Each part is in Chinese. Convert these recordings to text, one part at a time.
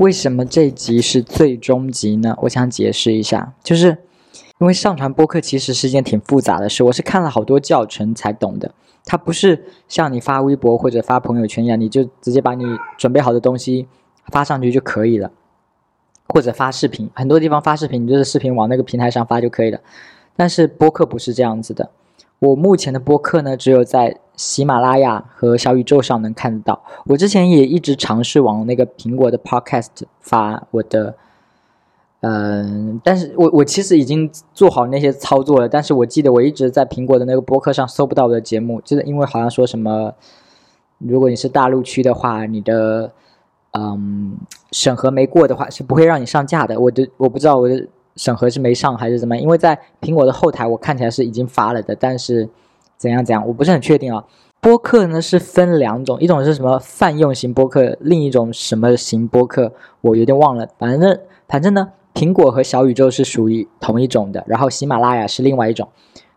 为什么这集是最终集呢？我想解释一下，就是因为上传播客其实是一件挺复杂的事，我是看了好多教程才懂的。它不是像你发微博或者发朋友圈一样，你就直接把你准备好的东西发上去就可以了，或者发视频，很多地方发视频，你就是视频往那个平台上发就可以了。但是播客不是这样子的。我目前的播客呢，只有在喜马拉雅和小宇宙上能看得到。我之前也一直尝试往那个苹果的 Podcast 发我的，嗯，但是我我其实已经做好那些操作了。但是我记得我一直在苹果的那个播客上搜不到我的节目，就是因为好像说什么，如果你是大陆区的话，你的嗯审核没过的话，是不会让你上架的。我的我不知道我的。审核是没上还是怎么？因为在苹果的后台，我看起来是已经发了的，但是怎样怎样，我不是很确定啊。播客呢是分两种，一种是什么泛用型播客，另一种什么型播客，我有点忘了。反正反正呢，苹果和小宇宙是属于同一种的，然后喜马拉雅是另外一种。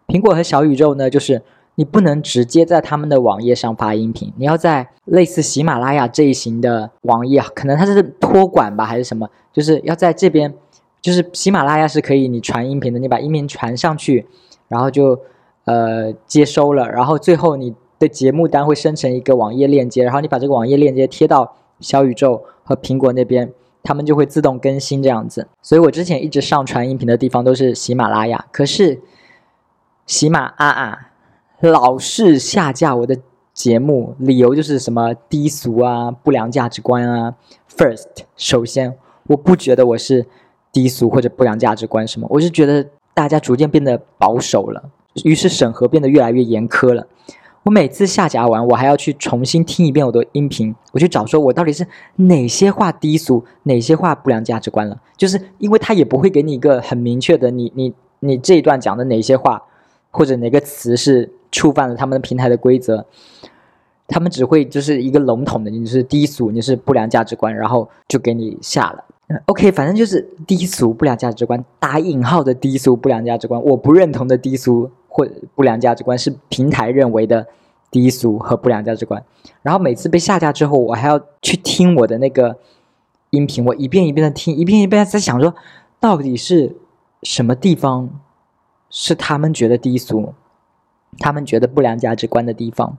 苹果和小宇宙呢，就是你不能直接在他们的网页上发音频，你要在类似喜马拉雅这一型的网页，可能它是托管吧还是什么，就是要在这边。就是喜马拉雅是可以你传音频的，你把音频传上去，然后就呃接收了，然后最后你的节目单会生成一个网页链接，然后你把这个网页链接贴到小宇宙和苹果那边，他们就会自动更新这样子。所以我之前一直上传音频的地方都是喜马拉雅，可是喜马啊啊老是下架我的节目，理由就是什么低俗啊、不良价值观啊。First，首先我不觉得我是。低俗或者不良价值观什么，我是觉得大家逐渐变得保守了，于是审核变得越来越严苛了。我每次下架完，我还要去重新听一遍我的音频，我去找说我到底是哪些话低俗，哪些话不良价值观了。就是因为他也不会给你一个很明确的，你你你这一段讲的哪些话，或者哪个词是触犯了他们的平台的规则，他们只会就是一个笼统的，你是低俗，你是不良价值观，然后就给你下了。OK，反正就是低俗不良价值观，打引号的低俗不良价值观，我不认同的低俗或不良价值观是平台认为的低俗和不良价值观。然后每次被下架之后，我还要去听我的那个音频，我一遍一遍的听，一遍一遍在想说，到底是什么地方是他们觉得低俗，他们觉得不良价值观的地方。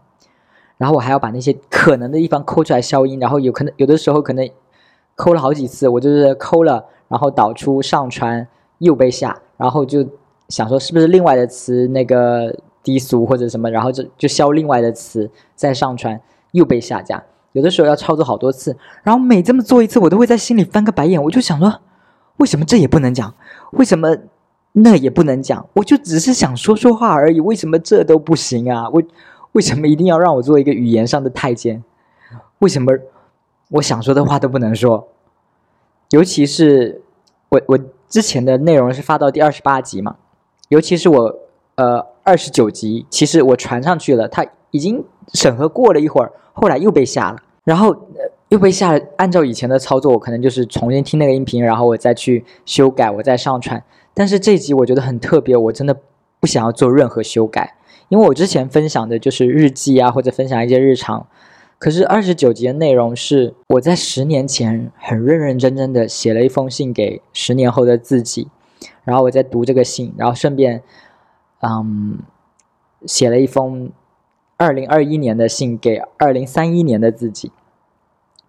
然后我还要把那些可能的地方抠出来消音，然后有可能有的时候可能。抠了好几次，我就是抠了，然后导出上传又被下，然后就想说是不是另外的词那个低俗或者什么，然后就就消另外的词再上传又被下架。有的时候要操作好多次，然后每这么做一次，我都会在心里翻个白眼。我就想说，为什么这也不能讲？为什么那也不能讲？我就只是想说说话而已，为什么这都不行啊？为为什么一定要让我做一个语言上的太监？为什么？我想说的话都不能说，尤其是我我之前的内容是发到第二十八集嘛，尤其是我呃二十九集，其实我传上去了，它已经审核过了一会儿，后来又被下了，然后又被下了。按照以前的操作，我可能就是重新听那个音频，然后我再去修改，我再上传。但是这集我觉得很特别，我真的不想要做任何修改，因为我之前分享的就是日记啊，或者分享一些日常。可是二十九集的内容是我在十年前很认认真真的写了一封信给十年后的自己，然后我在读这个信，然后顺便，嗯，写了一封二零二一年的信给二零三一年的自己。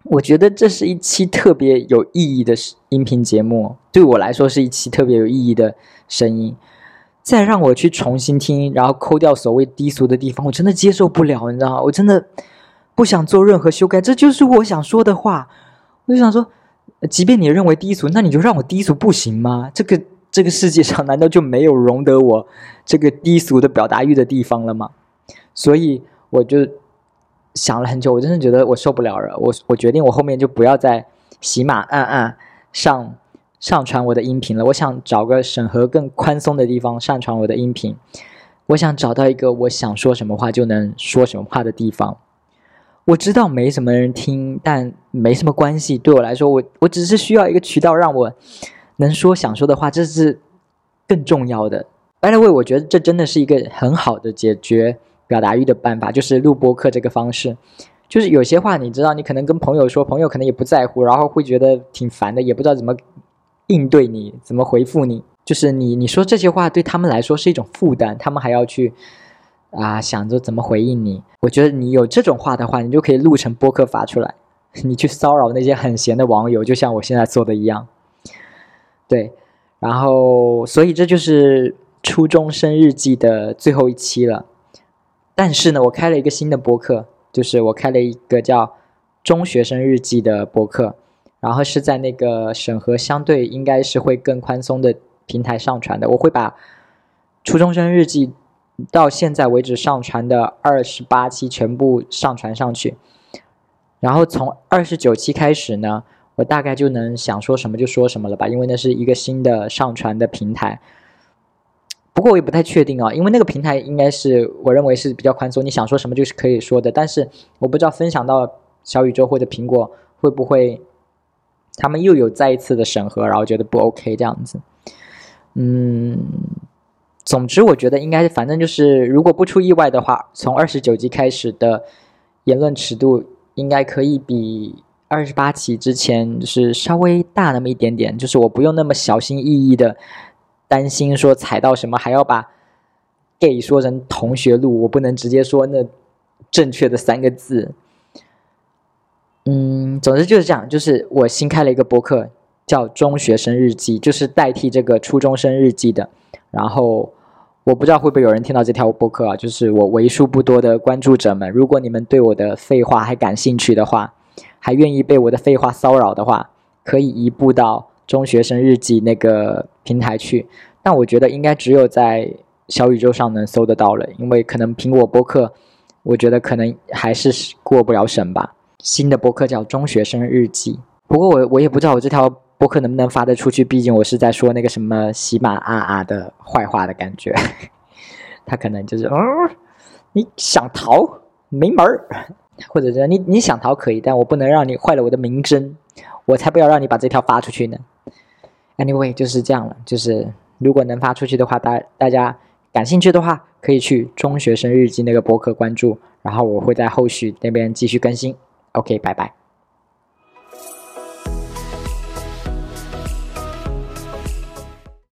我觉得这是一期特别有意义的音频节目，对我来说是一期特别有意义的声音。再让我去重新听，然后抠掉所谓低俗的地方，我真的接受不了，你知道吗？我真的。不想做任何修改，这就是我想说的话。我就想说，即便你认为低俗，那你就让我低俗不行吗？这个这个世界上难道就没有容得我这个低俗的表达欲的地方了吗？所以我就想了很久，我真的觉得我受不了了。我我决定，我后面就不要再喜马按按上上传我的音频了。我想找个审核更宽松的地方上传我的音频。我想找到一个我想说什么话就能说什么话的地方。我知道没什么人听，但没什么关系。对我来说，我我只是需要一个渠道让我能说想说的话，这是更重要的。By the way，我觉得这真的是一个很好的解决表达欲的办法，就是录播课这个方式。就是有些话你知道，你可能跟朋友说，朋友可能也不在乎，然后会觉得挺烦的，也不知道怎么应对你，怎么回复你。就是你你说这些话对他们来说是一种负担，他们还要去啊想着怎么回应你。我觉得你有这种话的话，你就可以录成播客发出来，你去骚扰那些很闲的网友，就像我现在做的一样。对，然后所以这就是初中生日记的最后一期了。但是呢，我开了一个新的播客。就是我开了一个叫“中学生日记”的博客，然后是在那个审核相对应该是会更宽松的平台上传的。我会把初中生日记到现在为止上传的二十八期全部上传上去，然后从二十九期开始呢，我大概就能想说什么就说什么了吧，因为那是一个新的上传的平台。不过我也不太确定啊，因为那个平台应该是我认为是比较宽松，你想说什么就是可以说的。但是我不知道分享到小宇宙或者苹果会不会，他们又有再一次的审核，然后觉得不 OK 这样子。嗯，总之我觉得应该反正就是如果不出意外的话，从二十九级开始的言论尺度应该可以比二十八期之前是稍微大那么一点点，就是我不用那么小心翼翼的。担心说踩到什么，还要把 “gay” 说成“同学录”，我不能直接说那正确的三个字。嗯，总之就是这样，就是我新开了一个博客，叫“中学生日记”，就是代替这个“初中生日记”的。然后我不知道会不会有人听到这条博客啊，就是我为数不多的关注者们，如果你们对我的废话还感兴趣的话，还愿意被我的废话骚扰的话，可以移步到。中学生日记那个平台去，但我觉得应该只有在小宇宙上能搜得到了，因为可能苹果播客，我觉得可能还是过不了审吧。新的播客叫中学生日记，不过我我也不知道我这条播客能不能发得出去，毕竟我是在说那个什么喜马拉雅的坏话的感觉，他可能就是哦，你想逃没门儿，或者是你你想逃可以，但我不能让你坏了我的名声，我才不要让你把这条发出去呢。Anyway，就是这样了。就是如果能发出去的话，大大家感兴趣的话，可以去中学生日记那个博客关注，然后我会在后续那边继续更新。OK，拜拜。